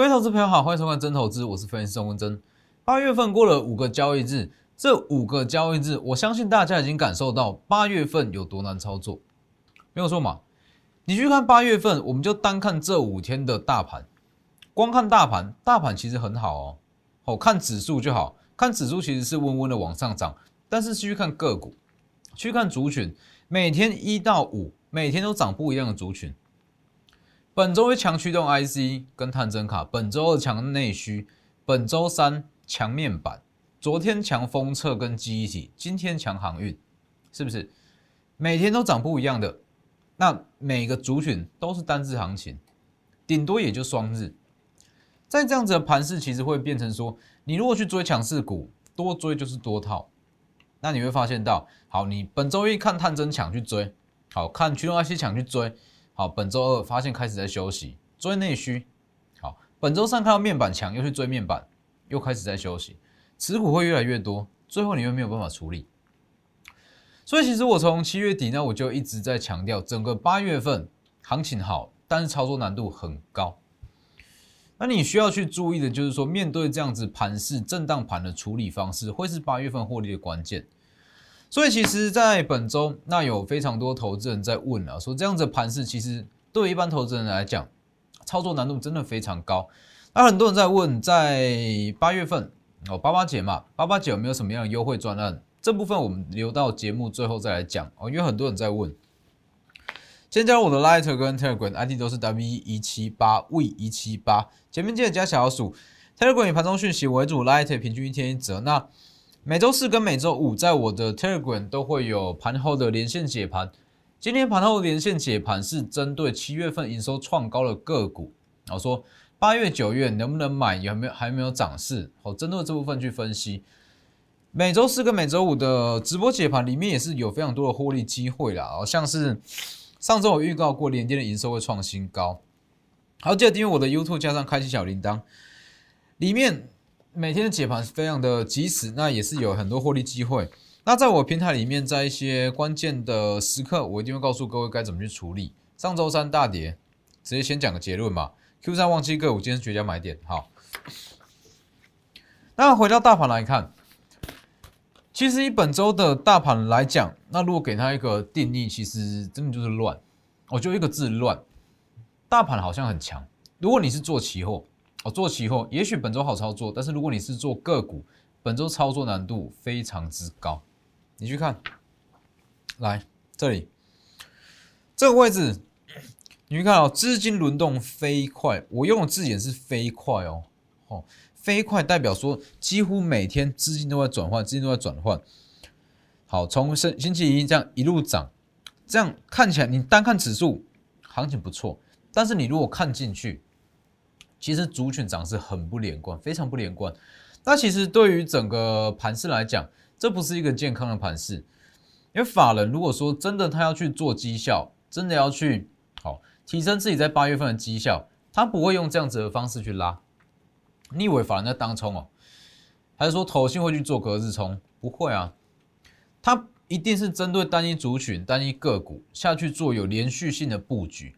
各位投资朋友好，欢迎收看真投资，我是分析师钟文真。八月份过了五个交易日，这五个交易日，我相信大家已经感受到八月份有多难操作，没有错嘛？你去看八月份，我们就单看这五天的大盘，光看大盘，大盘其实很好哦，哦，看指数就好，看指数其实是温温的往上涨，但是去看个股，去看族群，每天一到五，每天都涨不一样的族群。本周一强驱动 IC 跟探针卡，本周二强内需，本周三强面板，昨天强封测跟记忆体，今天强航运，是不是？每天都涨不一样的，那每个族群都是单日行情，顶多也就双日。在这样子的盘势，其实会变成说，你如果去追强势股，多追就是多套，那你会发现到，好，你本周一看探针强去追，好看驱动 IC 强去追。好，本周二发现开始在休息，追内需。好，本周三看到面板强，又去追面板，又开始在休息，持股会越来越多，最后你又没有办法处理。所以其实我从七月底呢，我就一直在强调，整个八月份行情好，但是操作难度很高。那你需要去注意的就是说，面对这样子盘势震荡盘的处理方式，会是八月份获利的关键。所以其实，在本周，那有非常多投资人在问啊，说这样子盘势其实对一般投资人来讲，操作难度真的非常高。那很多人在问，在八月份哦，八八节嘛，八八节有没有什么样的优惠专案？这部分我们留到节目最后再来讲哦，因为很多人在问。先加入我的 Lighter 跟 Telegram ID 都是 W 一七八 V 一七八，前面记得加小数。Telegram 以盘中讯息为主，Lighter 平均一天一折。那每周四跟每周五，在我的 Telegram 都会有盘后的连线解盘。今天盘后连线解盘是针对七月份营收创高的个股，然后说八月、九月能不能买，有没有还没有涨势，好，针对这部分去分析。每周四跟每周五的直播解盘里面也是有非常多的获利机会啦，好像是上周我预告过，联电的营收会创新高。好，记得订阅我的 YouTube，加上开启小铃铛，里面。每天的解盘是非常的及时，那也是有很多获利机会。那在我平台里面，在一些关键的时刻，我一定会告诉各位该怎么去处理。上周三大跌，直接先讲个结论嘛。Q 三忘记个股，今天是绝佳买点。好，那回到大盘来看，其实以本周的大盘来讲，那如果给它一个定义，其实真的就是乱。我就一个字乱。大盘好像很强，如果你是做期货。哦，做期货也许本周好操作，但是如果你是做个股，本周操作难度非常之高。你去看，来这里这个位置，你去看哦，资金轮动飞快。我用的字眼是飞快哦，哦，飞快代表说几乎每天资金都在转换，资金都在转换。好，从星星期一这样一路涨，这样看起来你单看指数行情不错，但是你如果看进去。其实族群涨势很不连贯，非常不连贯。那其实对于整个盘势来讲，这不是一个健康的盘势。因为法人如果说真的他要去做绩效，真的要去好提升自己在八月份的绩效，他不会用这样子的方式去拉。你以为法人在当冲哦？还是说投信会去做隔日冲？不会啊，他一定是针对单一族群、单一个股下去做有连续性的布局。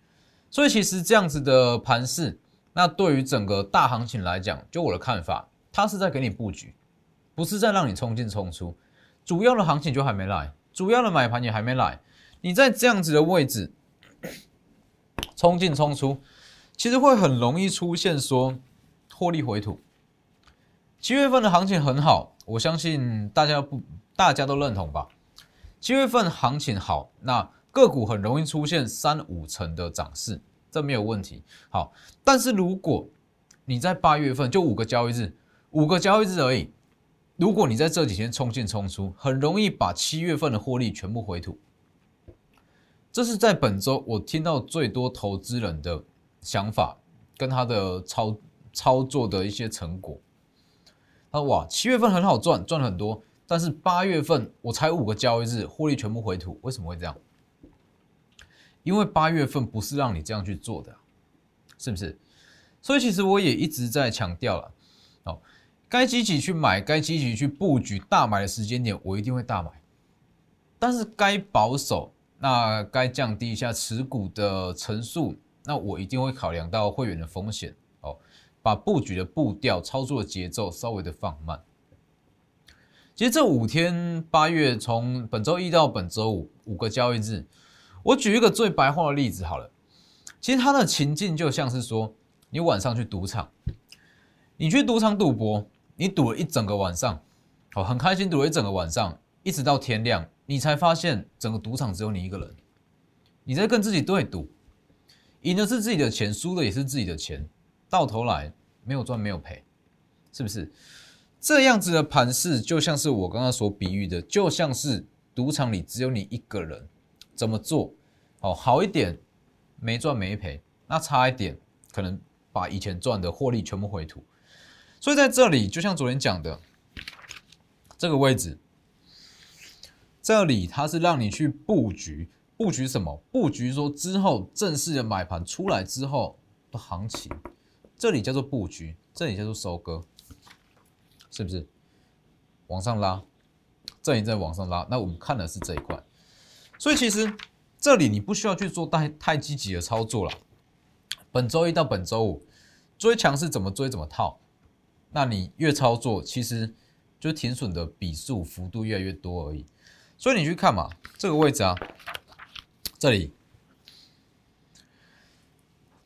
所以其实这样子的盘势。那对于整个大行情来讲，就我的看法，它是在给你布局，不是在让你冲进冲出。主要的行情就还没来，主要的买盘也还没来。你在这样子的位置冲进冲出，其实会很容易出现说获利回吐。七月份的行情很好，我相信大家不大家都认同吧？七月份行情好，那个股很容易出现三五成的涨势。这没有问题。好，但是如果你在八月份就五个交易日，五个交易日而已，如果你在这几天冲进冲出，很容易把七月份的获利全部回吐。这是在本周我听到最多投资人的想法跟他的操操作的一些成果。他说：“哇，七月份很好赚，赚了很多，但是八月份我才五个交易日，获利全部回吐，为什么会这样？”因为八月份不是让你这样去做的，是不是？所以其实我也一直在强调了，哦，该积极去买，该积极去布局大买的时间点，我一定会大买。但是该保守，那该降低一下持股的层数，那我一定会考量到会员的风险。哦，把布局的步调、操作的节奏稍微的放慢。其实这五天，八月从本周一到本周五五个交易日，我举一个最白话的例子好了。其实它的情境就像是说，你晚上去赌场，你去赌场赌博，你赌了一整个晚上，哦，很开心赌了一整个晚上，一直到天亮，你才发现整个赌场只有你一个人，你在跟自己对赌，赢的是自己的钱，输的也是自己的钱，到头来没有赚没有赔，是不是？这样子的盘势就像是我刚刚所比喻的，就像是赌场里只有你一个人，怎么做？哦，好一点没赚没赔，那差一点可能把以前赚的获利全部回吐。所以在这里，就像昨天讲的，这个位置，这里它是让你去布局，布局什么？布局说之后正式的买盘出来之后的行情，这里叫做布局，这里叫做收割。是不是往上拉，这里在往上拉？那我们看的是这一块，所以其实这里你不需要去做太太积极的操作了。本周一到本周五追强势怎么追怎么套，那你越操作，其实就停损的笔数幅度越来越多而已。所以你去看嘛，这个位置啊，这里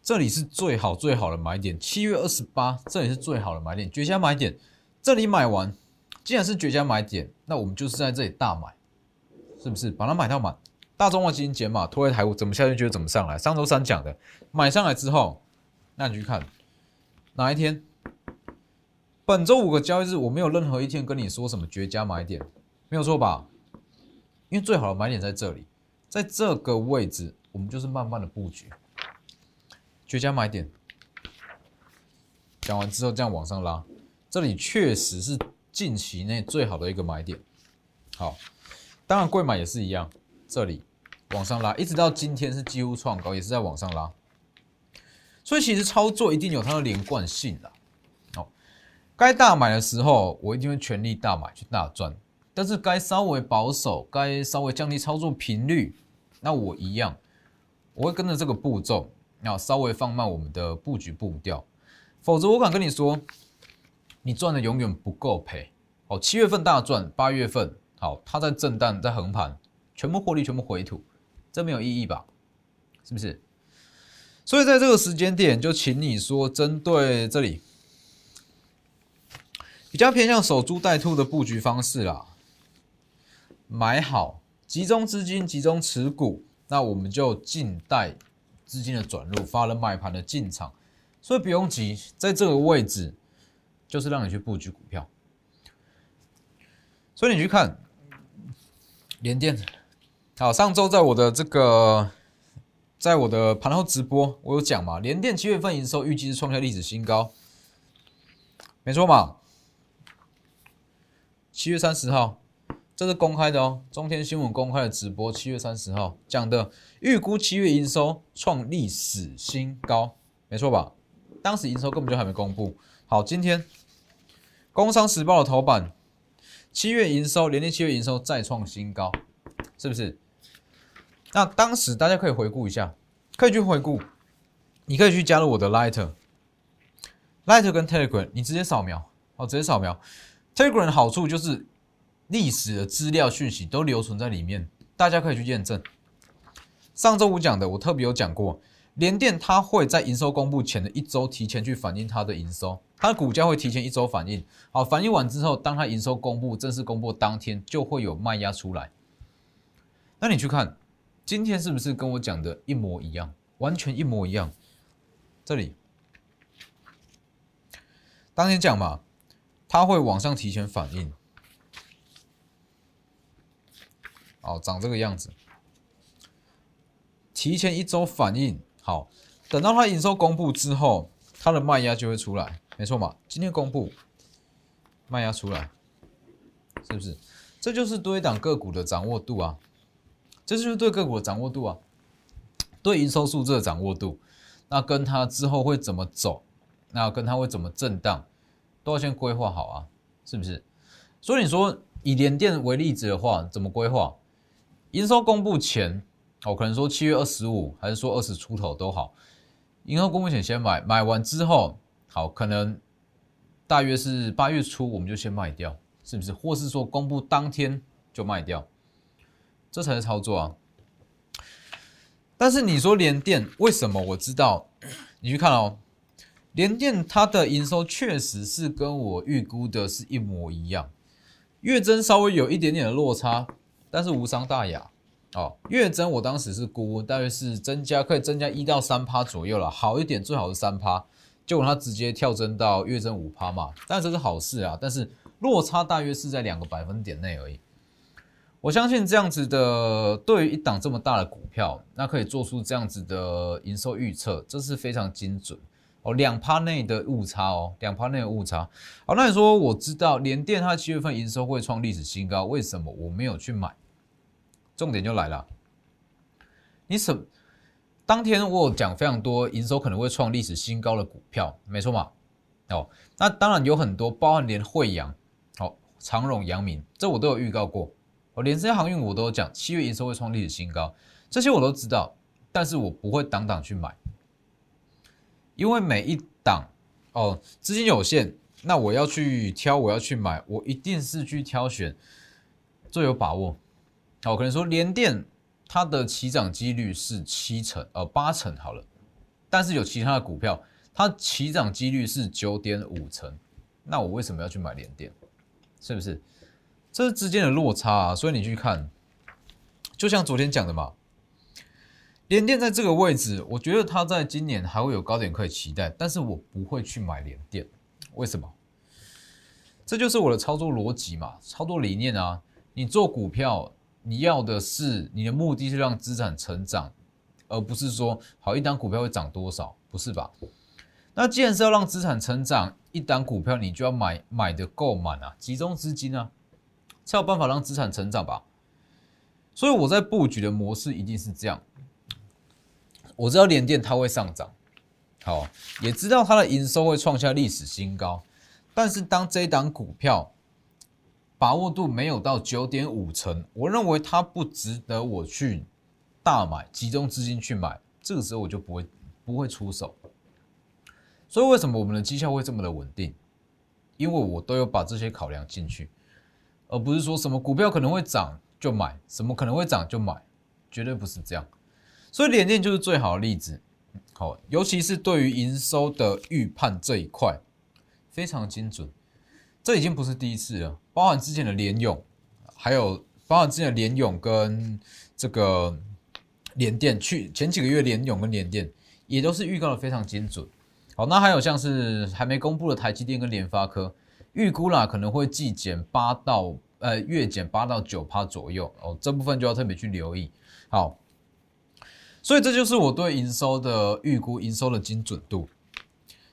这里是最好最好的买点，七月二十八，这里是最好的买点，绝佳买点。这里买完，既然是绝佳买点，那我们就是在这里大买，是不是？把它买到满。大中华基金减码，拖回台股，怎么下去就怎么上来。上周三讲的，买上来之后，那你去看哪一天？本周五个交易日，我没有任何一天跟你说什么绝佳买点，没有错吧？因为最好的买点在这里，在这个位置，我们就是慢慢的布局。绝佳买点讲完之后，这样往上拉。这里确实是近期内最好的一个买点，好，当然贵买也是一样，这里往上拉，一直到今天是几乎创高，也是在往上拉，所以其实操作一定有它的连贯性的，哦，该大买的时候我一定会全力大买去大赚，但是该稍微保守，该稍微降低操作频率，那我一样，我会跟着这个步骤，要稍微放慢我们的布局步调，否则我敢跟你说。你赚的永远不够赔，哦，七月份大赚，八月份好，它在震荡，在横盘，全部获利，全部回吐，这没有意义吧？是不是？所以在这个时间点，就请你说，针对这里比较偏向守株待兔的布局方式啦，买好，集中资金，集中持股，那我们就静待资金的转入，发了买盘的进场，所以不用急，在这个位置。就是让你去布局股票，所以你去看联电。好，上周在我的这个，在我的盘后直播，我有讲嘛，联电七月份营收预计是创下历史新高，没错嘛。七月三十号，这是公开的哦，中天新闻公开的直播，七月三十号讲的，预估七月营收创历史新高，没错吧？当时营收根本就还没公布。好，今天《工商时报》的头版，七月营收，连年七月营收再创新高，是不是？那当时大家可以回顾一下，可以去回顾，你可以去加入我的 Lighter，Lighter 跟 Telegram，你直接扫描，哦，直接扫描。Telegram 的好处就是历史的资料讯息都留存在里面，大家可以去验证。上周五讲的，我特别有讲过。联电它会在营收公布前的一周提前去反映它的营收，它的股价会提前一周反映。好，反映完之后，当它营收公布正式公布当天，就会有卖压出来。那你去看，今天是不是跟我讲的一模一样，完全一模一样？这里当天讲嘛，它会往上提前反应，哦，长这个样子，提前一周反应。好，等到它营收公布之后，它的卖压就会出来，没错嘛？今天公布卖压出来，是不是？这就是对档个股的掌握度啊，这就是对个股的掌握度啊，对营收数字的掌握度。那跟它之后会怎么走，那跟它会怎么震荡，都要先规划好啊，是不是？所以你说以联电为例子的话，怎么规划？营收公布前。哦可能说七月二十五，还是说二十出头都好，银行公募险先买，买完之后，好，可能大约是八月初我们就先卖掉，是不是？或是说公布当天就卖掉，这才是操作啊。但是你说联电为什么？我知道，你去看哦，联电它的营收确实是跟我预估的是一模一样，月增稍微有一点点的落差，但是无伤大雅。哦，月增我当时是估大约是增加可以增加一到三趴左右了，好一点最好是三趴，结果它直接跳增到月增五趴嘛，但这是好事啊，但是落差大约是在两个百分点内而已。我相信这样子的，对于一档这么大的股票，那可以做出这样子的营收预测，这是非常精准哦，两趴内的误差哦，两趴内的误差。好，那你说我知道联电它七月份营收会创历史新高，为什么我没有去买？重点就来了，你什当天我有讲非常多营收可能会创历史新高的股票，没错嘛？哦，那当然有很多，包含连惠阳、好长荣、阳明，这我都有预告过。哦，连这些航运我都有讲，七月营收会创历史新高，这些我都知道，但是我不会档档去买，因为每一档哦资金有限，那我要去挑，我要去买，我一定是去挑选最有把握。好，可能说联电它的起涨几率是七成，呃八成好了，但是有其他的股票，它起涨几率是九点五成，那我为什么要去买联电？是不是？这是之间的落差啊，所以你去看，就像昨天讲的嘛，联电在这个位置，我觉得它在今年还会有高点可以期待，但是我不会去买联电，为什么？这就是我的操作逻辑嘛，操作理念啊，你做股票。你要的是你的目的是让资产成长，而不是说好一档股票会涨多少，不是吧？那既然是要让资产成长，一档股票你就要买买的够满啊，集中资金啊，才有办法让资产成长吧。所以我在布局的模式一定是这样。我知道联电它会上涨，好，也知道它的营收会创下历史新高，但是当这一档股票。把握度没有到九点五成，我认为它不值得我去大买，集中资金去买，这个时候我就不会不会出手。所以为什么我们的绩效会这么的稳定？因为我都有把这些考量进去，而不是说什么股票可能会涨就买，什么可能会涨就买，绝对不是这样。所以联电就是最好的例子，好，尤其是对于营收的预判这一块，非常精准。这已经不是第一次了，包含之前的联勇，还有包含之前的联勇跟这个联电，去前几个月联勇跟联电也都是预告的非常精准。好，那还有像是还没公布的台积电跟联发科，预估啦可能会季减八到呃月减八到九趴左右哦，这部分就要特别去留意。好，所以这就是我对营收的预估，营收的精准度。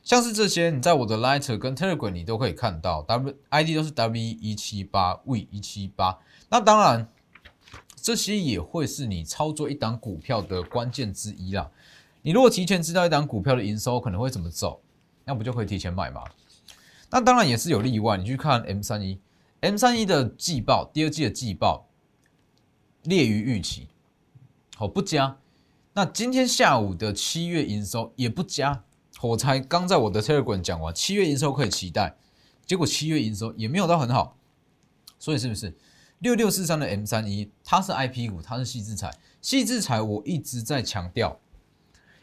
像是这些，你在我的 Lighter 跟 Telegram 你都可以看到，W ID 都是 W 一七八 V 一七八。那当然，这些也会是你操作一档股票的关键之一啦。你如果提前知道一档股票的营收可能会怎么走，那不就可以提前买吗？那当然也是有例外，你去看 M 三一，M 三一的季报，第二季的季报列于预期，好不佳。那今天下午的七月营收也不佳。我才刚在我的 Telegram 讲完，七月营收可以期待，结果七月营收也没有到很好，所以是不是六六四三的 M 三一，它是 IP 股，它是细制材，细制材我一直在强调，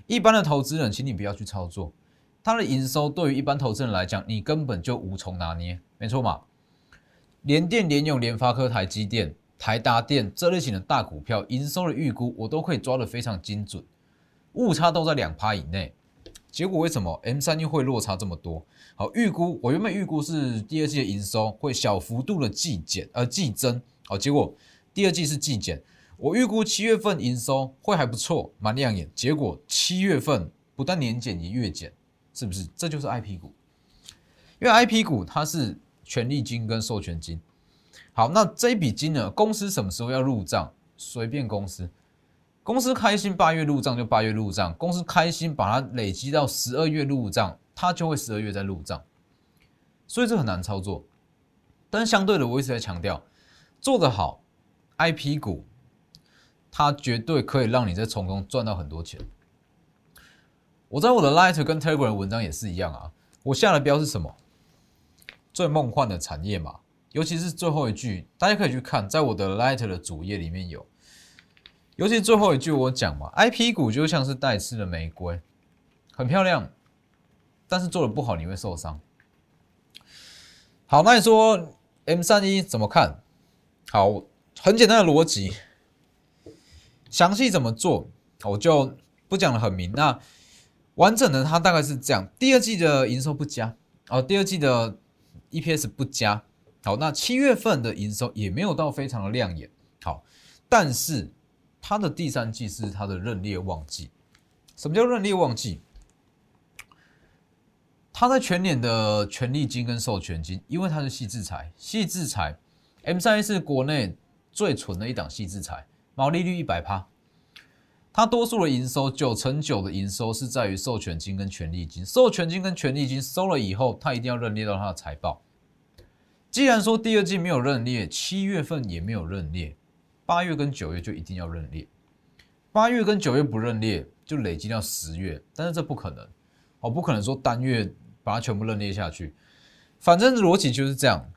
一般的投资人，请你不要去操作，它的营收对于一般投资人来讲，你根本就无从拿捏，没错嘛？联电、联用、联发科、台积电、台达电这类型的大股票，营收的预估我都可以抓得非常精准，误差都在两趴以内。结果为什么 M 三一会落差这么多？好，预估我原本预估是第二季的营收会小幅度的季减，呃季增，好，结果第二季是季减。我预估七月份营收会还不错，蛮亮眼。结果七月份不但年减也月减，是不是？这就是 IP 股，因为 IP 股它是权利金跟授权金。好，那这一笔金呢，公司什么时候要入账？随便公司。公司开心八月入账就八月入账，公司开心把它累积到十二月入账，它就会十二月再入账，所以这很难操作。但相对的，我一直在强调，做得好，IP 股，它绝对可以让你在从中赚到很多钱。我在我的 Light 跟 Telegram 文章也是一样啊，我下的标是什么？最梦幻的产业嘛，尤其是最后一句，大家可以去看，在我的 Light 的主页里面有，尤其最后一句我讲嘛，IP 股就像是带刺的玫瑰，很漂亮，但是做的不好你会受伤。好，那你说 M 三一怎么看？好，很简单的逻辑，详细怎么做我就不讲的很明。那完整的它大概是这样：第二季的营收不佳哦，第二季的 EPS 不佳。好，那七月份的营收也没有到非常的亮眼。好，但是它的第三季是它的认列旺季。什么叫认列旺季？它在全年的权利金跟授权金，因为它是细制裁，细制裁。M 三 A 是国内最纯的一档细制裁，毛利率一百趴。它多数的营收九成九的营收是在于授权金跟权利金，授权金跟权利金收了以后，它一定要认列到它的财报。既然说第二季没有认列，七月份也没有认列，八月跟九月就一定要认列。八月跟九月不认列，就累积到十月，但是这不可能，我不可能说单月把它全部认列下去。反正逻辑就是这样。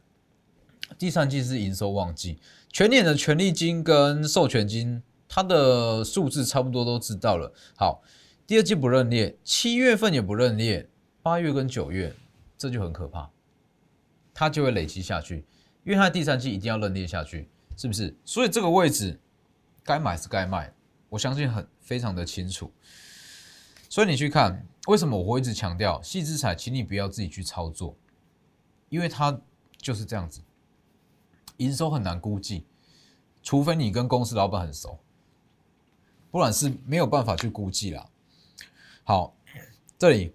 第三季是营收旺季，全年的权利金跟授权金，它的数字差不多都知道了。好，第二季不认列，七月份也不认列，八月跟九月这就很可怕，它就会累积下去，因为它第三季一定要认列下去，是不是？所以这个位置该买是该卖，我相信很非常的清楚。所以你去看，为什么我会一直强调细资产，请你不要自己去操作，因为它就是这样子。营收很难估计，除非你跟公司老板很熟，不然是没有办法去估计啦。好，这里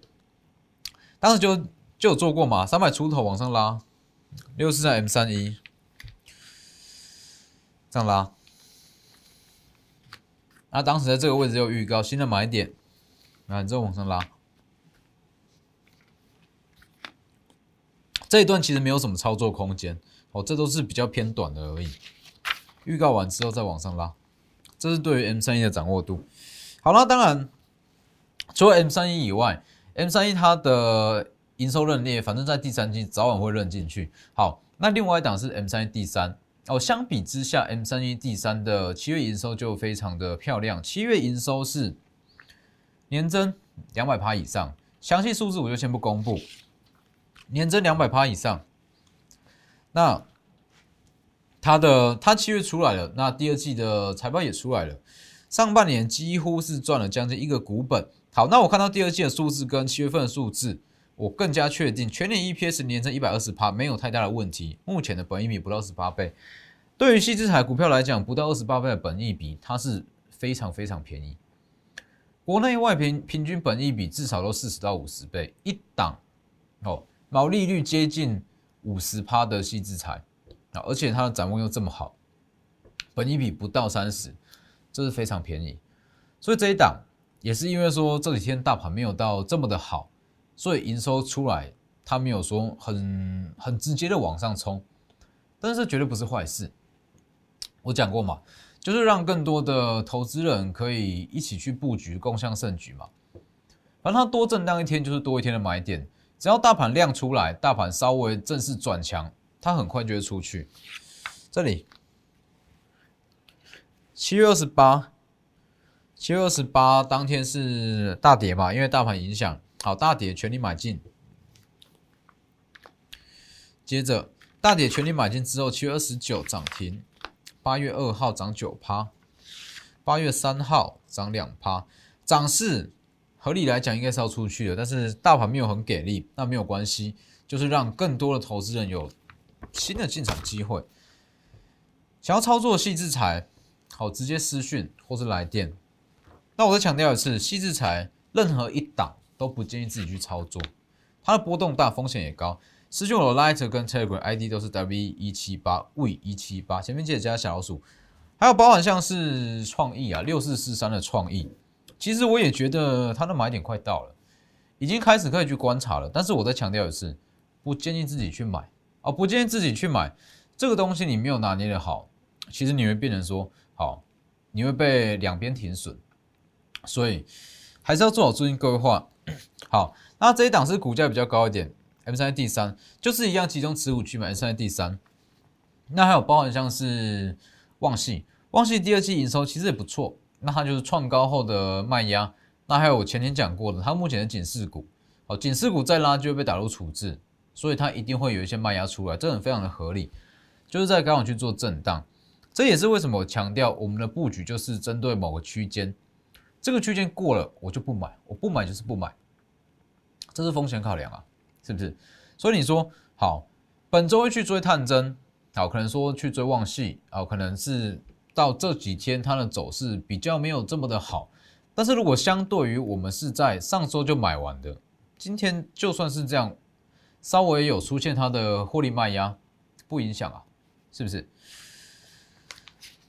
当时就就有做过嘛，三百出头往上拉，六四三 M 三一这样拉，那当时在这个位置有预告新的买点，然后往上拉，这一段其实没有什么操作空间。哦，这都是比较偏短的而已。预告完之后再往上拉，这是对于 M 三一的掌握度。好了，当然除了 M 三一以外，M 三一它的营收认列，反正在第三季早晚会认进去。好，那另外一档是 M 三一第三哦。相比之下，M 三一第三的七月营收就非常的漂亮。七月营收是年增两百趴以上，详细数字我就先不公布。年增两百趴以上。那它的它七月出来了，那第二季的财报也出来了，上半年几乎是赚了将近一个股本。好，那我看到第二季的数字跟七月份的数字，我更加确定全年 EPS 年增一百二十趴没有太大的问题。目前的本益比不到十八倍，对于细资产股票来讲，不到二十八倍的本益比，它是非常非常便宜。国内外平平均本益比至少都四十到五十倍一档，哦，毛利率接近。五十趴的细制裁啊，而且它的展望又这么好，本一比不到三十，这是非常便宜。所以这一档也是因为说这几天大盘没有到这么的好，所以营收出来它没有说很很直接的往上冲，但是绝对不是坏事。我讲过嘛，就是让更多的投资人可以一起去布局，共享胜局嘛。反正它多震荡一天就是多一天的买点。只要大盘量出来，大盘稍微正式转强，它很快就会出去。这里七月二十八，七月二十八当天是大跌嘛？因为大盘影响，好大跌，全力买进。接着大跌，全力买进之后，七月二十九涨停，八月二号涨九趴，八月三号涨两趴，涨势。合理来讲，应该是要出去的，但是大盘没有很给力，那没有关系，就是让更多的投资人有新的进场机会。想要操作细制裁，好，直接私讯或是来电。那我再强调一次，细制裁任何一档都不建议自己去操作，它的波动大，风险也高。师兄我的 Light 跟 Telegram ID 都是 W 一七八 V 一七八，前面记得加小老鼠。还有包含像是创意啊，六四四三的创意。其实我也觉得它的买点快到了，已经开始可以去观察了。但是我再强调一次，不建议自己去买啊，不建议自己去买这个东西。你没有拿捏的好，其实你会变成说好，你会被两边停损。所以还是要做好资金规划。好，那这一档是股价比较高一点，M 三第三，就是一样集中持股去买 M 三第三。那还有包含像是旺系，旺系第二季营收其实也不错，那它就是创高后的卖压。那还有我前天讲过的，它目前的警示股，好，警示股再拉就会被打入处置，所以它一定会有一些卖压出来，这很非常的合理，就是在刚好去做震荡。这也是为什么我强调我们的布局就是针对某个区间，这个区间过了我就不买，我不买就是不买，这是风险考量啊，是不是？所以你说好，本周会去追探针，好，可能说去追旺系，啊，可能是到这几天它的走势比较没有这么的好。但是如果相对于我们是在上周就买完的，今天就算是这样，稍微有出现它的获利卖压，不影响啊，是不是？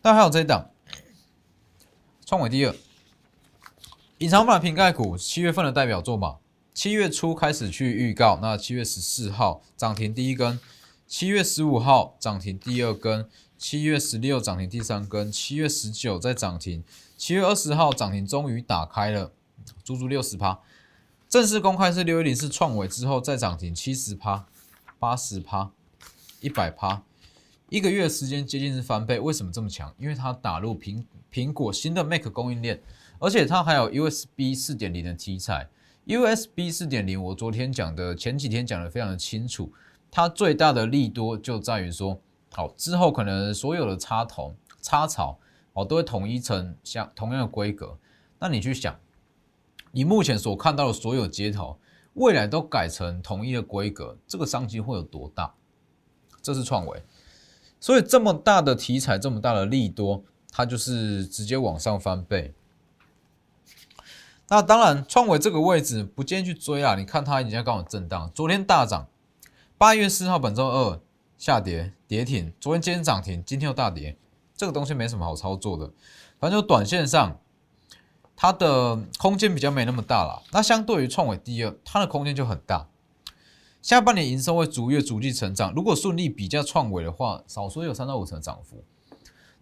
那还有这一档，创伟第二，隐藏版瓶盖股七月份的代表作嘛，七月初开始去预告，那七月十四号涨停第一根，七月十五号涨停第二根，七月十六涨停第三根，七月十九再涨停。七月二十号涨停终于打开了，足足六十趴。正式公开是六一零四创伟之后再涨停七十趴、八十趴、一百趴，一个月时间接近是翻倍。为什么这么强？因为它打入苹苹果新的 Mac 供应链，而且它还有 USB 四点零的题材。USB 四点零，我昨天讲的前几天讲的非常的清楚，它最大的利多就在于说，好之后可能所有的插头、插槽。哦，都会统一成像同样的规格。那你去想，你目前所看到的所有接头，未来都改成统一的规格，这个商机会有多大？这是创维，所以这么大的题材，这么大的利多，它就是直接往上翻倍。那当然，创维这个位置不建议去追啊！你看它已经在刚好震荡，昨天大涨，八月四号本周二下跌跌停，昨天今天涨停，今天又大跌。这个东西没什么好操作的，反正就短线上，它的空间比较没那么大了。那相对于创伟第二，它的空间就很大。下半年营收会逐月逐季成长，如果顺利比较创伟的话，少说有三到五成涨幅。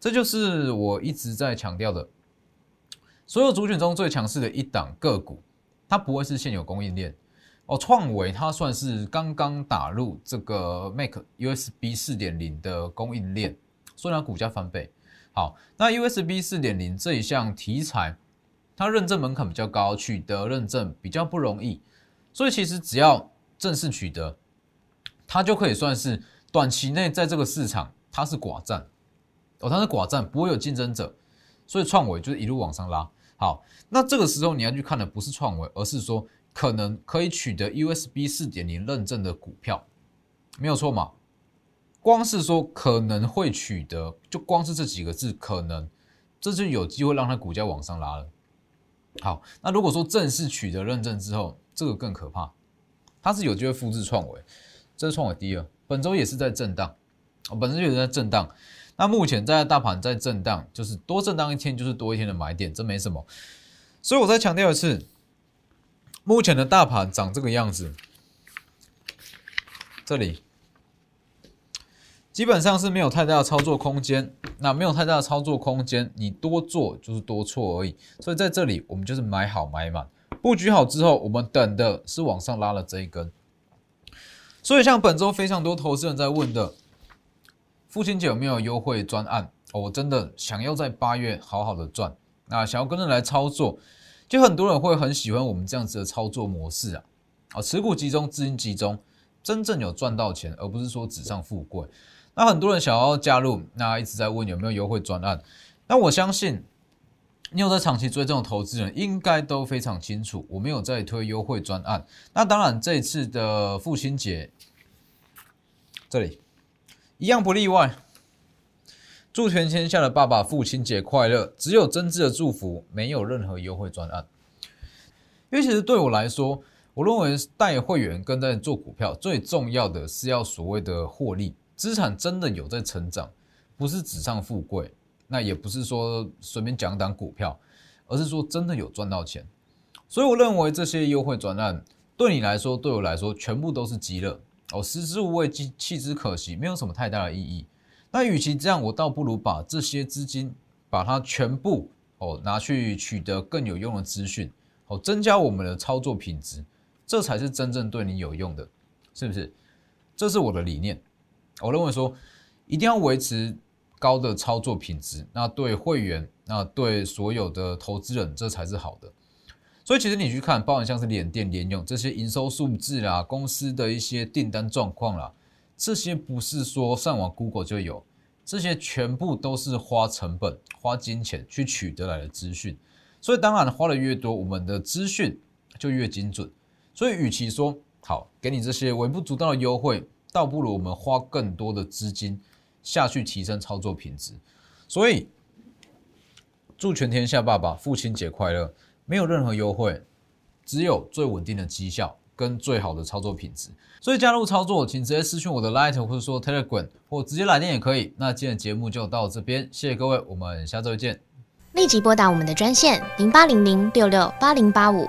这就是我一直在强调的，所有族群中最强势的一档个股，它不会是现有供应链哦。创维它算是刚刚打入这个 Make USB 四点零的供应链。虽然股价翻倍，好，那 USB 四点零这一项题材，它认证门槛比较高，取得认证比较不容易，所以其实只要正式取得，它就可以算是短期内在这个市场它是寡占，哦，它是寡占，不会有竞争者，所以创维就是一路往上拉。好，那这个时候你要去看的不是创维，而是说可能可以取得 USB 四点零认证的股票，没有错嘛？光是说可能会取得，就光是这几个字可能，这就有机会让它股价往上拉了。好，那如果说正式取得认证之后，这个更可怕，它是有机会复制创维，这是创维第二，本周也是在震荡，本身就是在震荡。那目前在大盘在震荡，就是多震荡一天就是多一天的买点，这没什么。所以我再强调一次，目前的大盘长这个样子，这里。基本上是没有太大的操作空间，那没有太大的操作空间，你多做就是多错而已。所以在这里，我们就是买好买满，布局好之后，我们等的是往上拉了这一根。所以像本周非常多投资人在问的，父亲节有没有优惠专案？哦我真的想要在八月好好的赚，那想要跟着来操作，就很多人会很喜欢我们这样子的操作模式啊，啊，持股集中，资金集中，真正有赚到钱，而不是说纸上富贵。那很多人想要加入，那一直在问有没有优惠专案。那我相信你有在长期追这种投资人，应该都非常清楚，我没有在推优惠专案。那当然，这一次的父亲节，这里一样不例外。祝全天下的爸爸父亲节快乐！只有真挚的祝福，没有任何优惠专案。因为其实对我来说，我认为带会员跟在做股票，最重要的是要所谓的获利。资产真的有在成长，不是纸上富贵，那也不是说随便讲档股票，而是说真的有赚到钱。所以我认为这些优惠转案对你来说，对我来说，全部都是极乐哦，食之无味，弃之可惜，没有什么太大的意义。那与其这样，我倒不如把这些资金，把它全部哦拿去取得更有用的资讯哦，增加我们的操作品质，这才是真正对你有用的，是不是？这是我的理念。我认为说，一定要维持高的操作品质，那对会员，那对所有的投资人，这才是好的。所以其实你去看，包含像是联电、联用这些营收数字啦，公司的一些订单状况啦，这些不是说上网 Google 就有，这些全部都是花成本、花金钱去取得来的资讯。所以当然花的越多，我们的资讯就越精准。所以与其说好给你这些微不足道的优惠，倒不如我们花更多的资金下去提升操作品质。所以祝全天下爸爸父亲节快乐！没有任何优惠，只有最稳定的绩效跟最好的操作品质。所以加入操作，请直接私讯我的 Light 或者说 Telegram，或直接来电也可以。那今天的节目就到这边，谢谢各位，我们下周见。立即拨打我们的专线零八零零六六八零八五